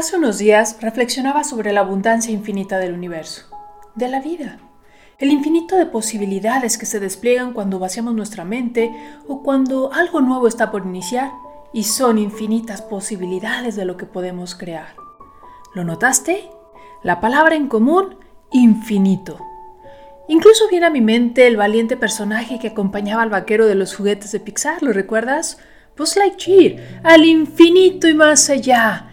Hace unos días reflexionaba sobre la abundancia infinita del universo, de la vida, el infinito de posibilidades que se despliegan cuando vaciamos nuestra mente o cuando algo nuevo está por iniciar y son infinitas posibilidades de lo que podemos crear. ¿Lo notaste? La palabra en común, infinito. Incluso viene a mi mente el valiente personaje que acompañaba al vaquero de los juguetes de Pixar, ¿lo recuerdas? Buzz Lightyear, al infinito y más allá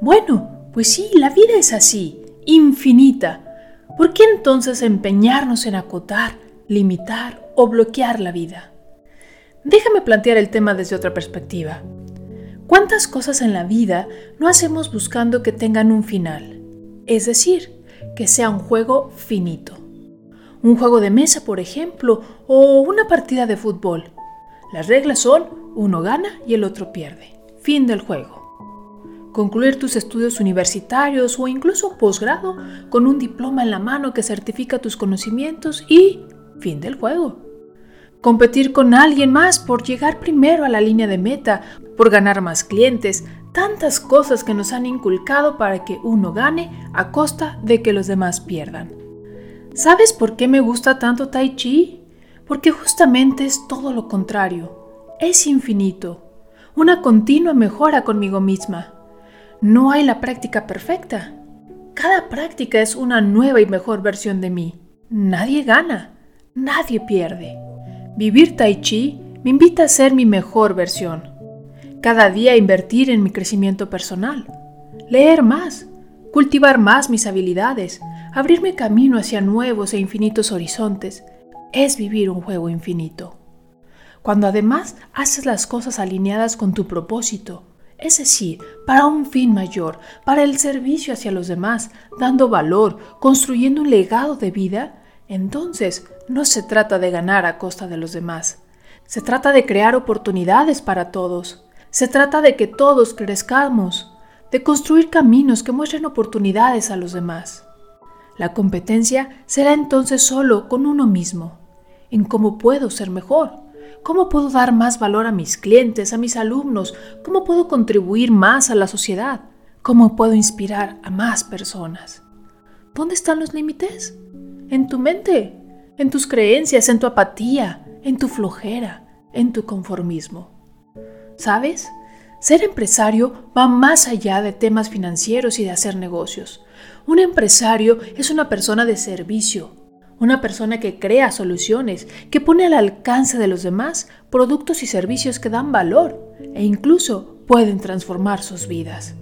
bueno, pues sí, la vida es así, infinita. ¿Por qué entonces empeñarnos en acotar, limitar o bloquear la vida? Déjame plantear el tema desde otra perspectiva. ¿Cuántas cosas en la vida no hacemos buscando que tengan un final? Es decir, que sea un juego finito. Un juego de mesa, por ejemplo, o una partida de fútbol. Las reglas son uno gana y el otro pierde. Fin del juego concluir tus estudios universitarios o incluso posgrado con un diploma en la mano que certifica tus conocimientos y fin del juego. Competir con alguien más por llegar primero a la línea de meta, por ganar más clientes, tantas cosas que nos han inculcado para que uno gane a costa de que los demás pierdan. ¿Sabes por qué me gusta tanto Tai Chi? Porque justamente es todo lo contrario. Es infinito. Una continua mejora conmigo misma. No hay la práctica perfecta. Cada práctica es una nueva y mejor versión de mí. Nadie gana, nadie pierde. Vivir tai chi me invita a ser mi mejor versión. Cada día invertir en mi crecimiento personal. Leer más, cultivar más mis habilidades, abrirme camino hacia nuevos e infinitos horizontes. Es vivir un juego infinito. Cuando además haces las cosas alineadas con tu propósito, es decir, para un fin mayor, para el servicio hacia los demás, dando valor, construyendo un legado de vida, entonces no se trata de ganar a costa de los demás. Se trata de crear oportunidades para todos. Se trata de que todos crezcamos, de construir caminos que muestren oportunidades a los demás. La competencia será entonces solo con uno mismo, en cómo puedo ser mejor ¿Cómo puedo dar más valor a mis clientes, a mis alumnos? ¿Cómo puedo contribuir más a la sociedad? ¿Cómo puedo inspirar a más personas? ¿Dónde están los límites? En tu mente, en tus creencias, en tu apatía, en tu flojera, en tu conformismo. ¿Sabes? Ser empresario va más allá de temas financieros y de hacer negocios. Un empresario es una persona de servicio, una persona que crea soluciones, que pone al alcance de los demás productos y servicios que dan valor e incluso pueden transformar sus vidas.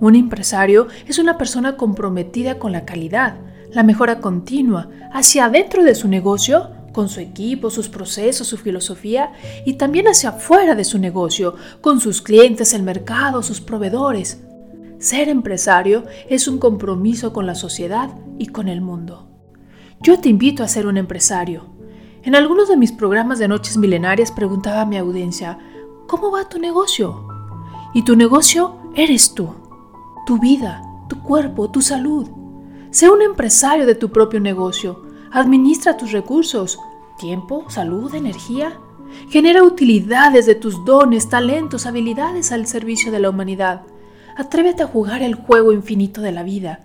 Un empresario es una persona comprometida con la calidad, la mejora continua, hacia adentro de su negocio, con su equipo, sus procesos, su filosofía, y también hacia afuera de su negocio, con sus clientes, el mercado, sus proveedores. Ser empresario es un compromiso con la sociedad y con el mundo. Yo te invito a ser un empresario. En algunos de mis programas de Noches Milenarias preguntaba a mi audiencia, ¿cómo va tu negocio? Y tu negocio eres tú, tu vida, tu cuerpo, tu salud. Sé un empresario de tu propio negocio. Administra tus recursos, tiempo, salud, energía. Genera utilidades de tus dones, talentos, habilidades al servicio de la humanidad. Atrévete a jugar el juego infinito de la vida.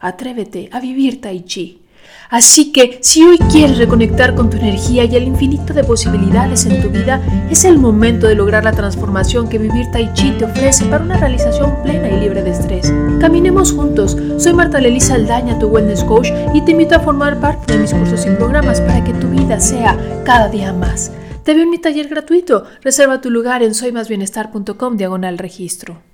Atrévete a vivir Tai Chi. Así que si hoy quieres reconectar con tu energía y el infinito de posibilidades en tu vida, es el momento de lograr la transformación que vivir Tai Chi te ofrece para una realización plena y libre de estrés. Caminemos juntos. Soy Marta Lelisa Aldaña, tu Wellness Coach, y te invito a formar parte de mis cursos y programas para que tu vida sea cada día más. Te veo en mi taller gratuito. Reserva tu lugar en soymasbienestar.com diagonal registro.